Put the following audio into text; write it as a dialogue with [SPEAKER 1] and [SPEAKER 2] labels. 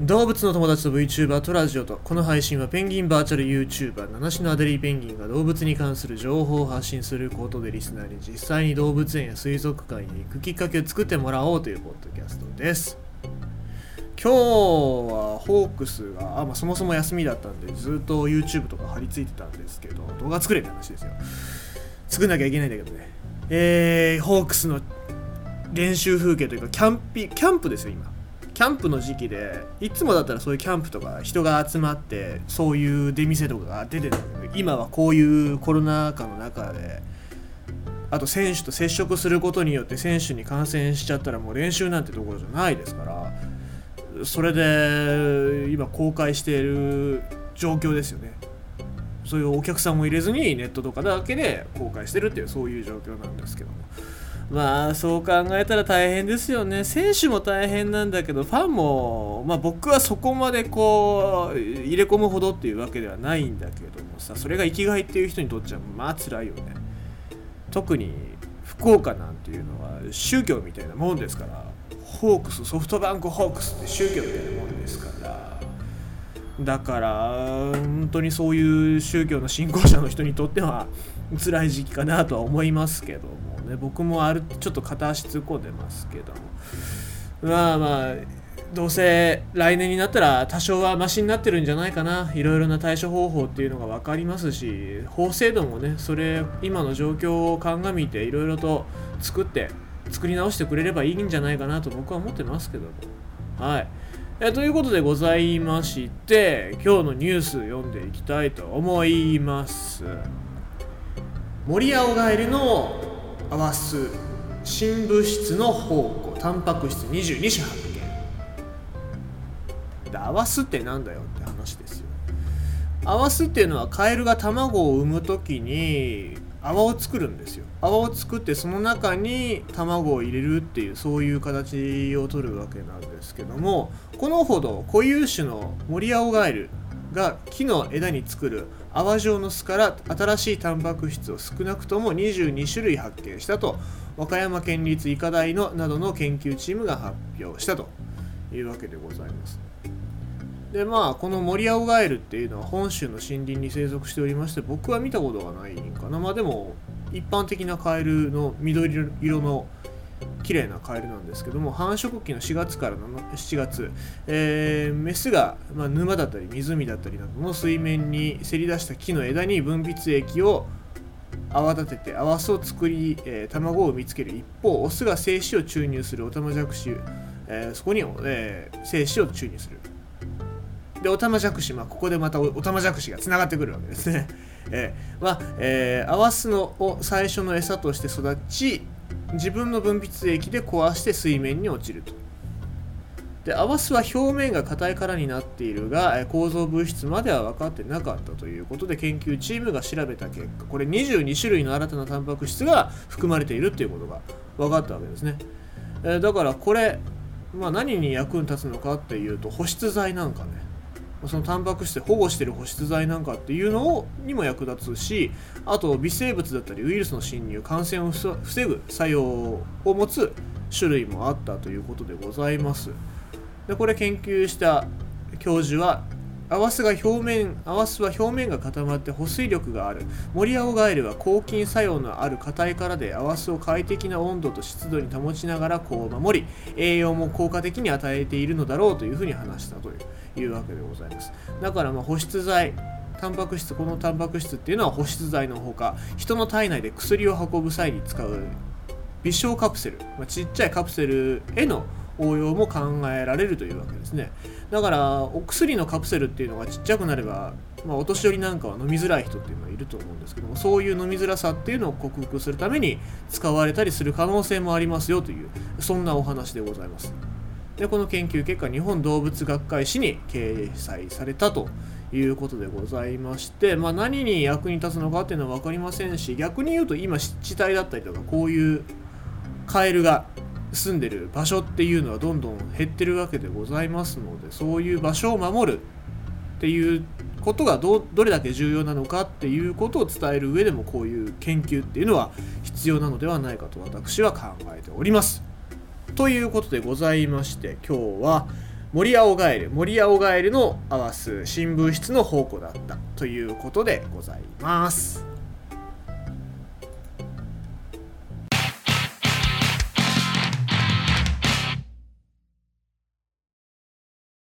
[SPEAKER 1] 動物の友達と VTuber とラジオと。この配信はペンギンバーチャル YouTuber 七種のアデリーペンギンが動物に関する情報を発信することでリスナーに実際に動物園や水族館に行くきっかけを作ってもらおうというポッドキャストです。今日はホークスがあ、まあ、そもそも休みだったんでずっと YouTube とか張り付いてたんですけど動画作れって話ですよ。作んなきゃいけないんだけどね。えー、ホークスの練習風景というかキャンピキャンプですよ今。キャンプの時期でいつもだったらそういうキャンプとか人が集まってそういう出店とかが出てたけど今はこういうコロナ禍の中であと選手と接触することによって選手に感染しちゃったらもう練習なんてところじゃないですからそれで今公開している状況ですよね。そういうお客さんも入れずにネットとかだけで公開してるっていうそういう状況なんですけども。まあそう考えたら大変ですよね。選手も大変なんだけどファンもまあ僕はそこまでこう入れ込むほどっていうわけではないんだけどもさそれが生きがいっていう人にとっちゃまあ辛いよね。特に福岡なんていうのは宗教みたいなもんですからホークスソフトバンクホークスって宗教みたいなもんですから。だから本当にそういう宗教の信仰者の人にとっては辛い時期かなとは思いますけどもね。僕もあるちょっと片足突っ込んでますけども。まあまあどうせ来年になったら多少はマシになってるんじゃないかな。いろいろな対処方法っていうのが分かりますし法制度もねそれ今の状況を鑑みていろいろと作って作り直してくれればいいんじゃないかなと僕は思ってますけども。はい。えということでございまして今日のニュース読んでいきたいと思います。森青ガエルの合わす新物質の宝庫タンパク質22種発見。で合わすってなんだよって話ですよ。合わすっていうのはカエルが卵を産む時に泡を作るんですよ泡を作ってその中に卵を入れるっていうそういう形を取るわけなんですけどもこのほど固有種のモリアオガエルが木の枝に作る泡状の巣から新しいタンパク質を少なくとも22種類発見したと和歌山県立医科大のなどの研究チームが発表したというわけでございます。でまあこのモリアオガエルっていうのは本州の森林に生息しておりまして僕は見たことがないんかな。まあでも一般的なカエルの緑色の綺麗なカエルなんですけども繁殖期の4月から7月、えー、メスが、まあ、沼だったり湖だったりなどの水面にせり出した木の枝に分泌液を泡立てて泡巣を作り、えー、卵を産みつける。一方オスが精子を注入するオタマジャクシ、えー、そこに、えー、精子を注入する。でオタマジャクシ、まあ、ここでまたオタマジャクシがつながってくるわけですね、えーまあえー、泡巣のを最初の餌として育ち自分の分泌液で壊して水面に落ちると。でアワスは表面が硬い殻になっているが構造物質までは分かってなかったということで研究チームが調べた結果これ22種類の新たなタンパク質が含まれているっていうことが分かったわけですね、えだからこれ、まあ、何に役に立つのかっていうと保湿剤なんかね。そのタンパク質で保護してる保湿剤なんかっていうのをにも役立つしあと微生物だったりウイルスの侵入感染を防ぐ作用を持つ種類もあったということでございます。でこれ研究した教授はアワスが表面アワスは表面が固まって保水力がある。モリアオガエルは抗菌作用のある硬い殻でアワスを快適な温度と湿度に保ちながらこう守り栄養も効果的に与えているのだろうというふうに話したといういうわけでございます。だからま保湿剤タンパク質このタンパク質っていうのは保湿剤のほか人の体内で薬を運ぶ際に使う微小カプセル、まあ、ちっちゃいカプセルへの応用も考えられるというわけですね。だからお薬のカプセルっていうのがちっちゃくなれば、まあ、お年寄りなんかは飲みづらい人っていうのはいると思うんですけどもそういう飲みづらさっていうのを克服するために使われたりする可能性もありますよというそんなお話でございます。でこの研究結果日本動物学会誌に掲載されたということでございまして、まあ、何に役に立つのかっていうのは分かりませんし逆に言うと今湿地帯だったりとかこういうカエルが住んでる場所っていうのはどんどん減ってるわけでございますのでそういう場所を守るっていうことがどどれだけ重要なのかっていうことを伝える上でもこういう研究っていうのは必要なのではないかと私は考えております。ということでございまして今日は森青ガエル森青ガエルの合わす新聞室の宝庫だったということでございます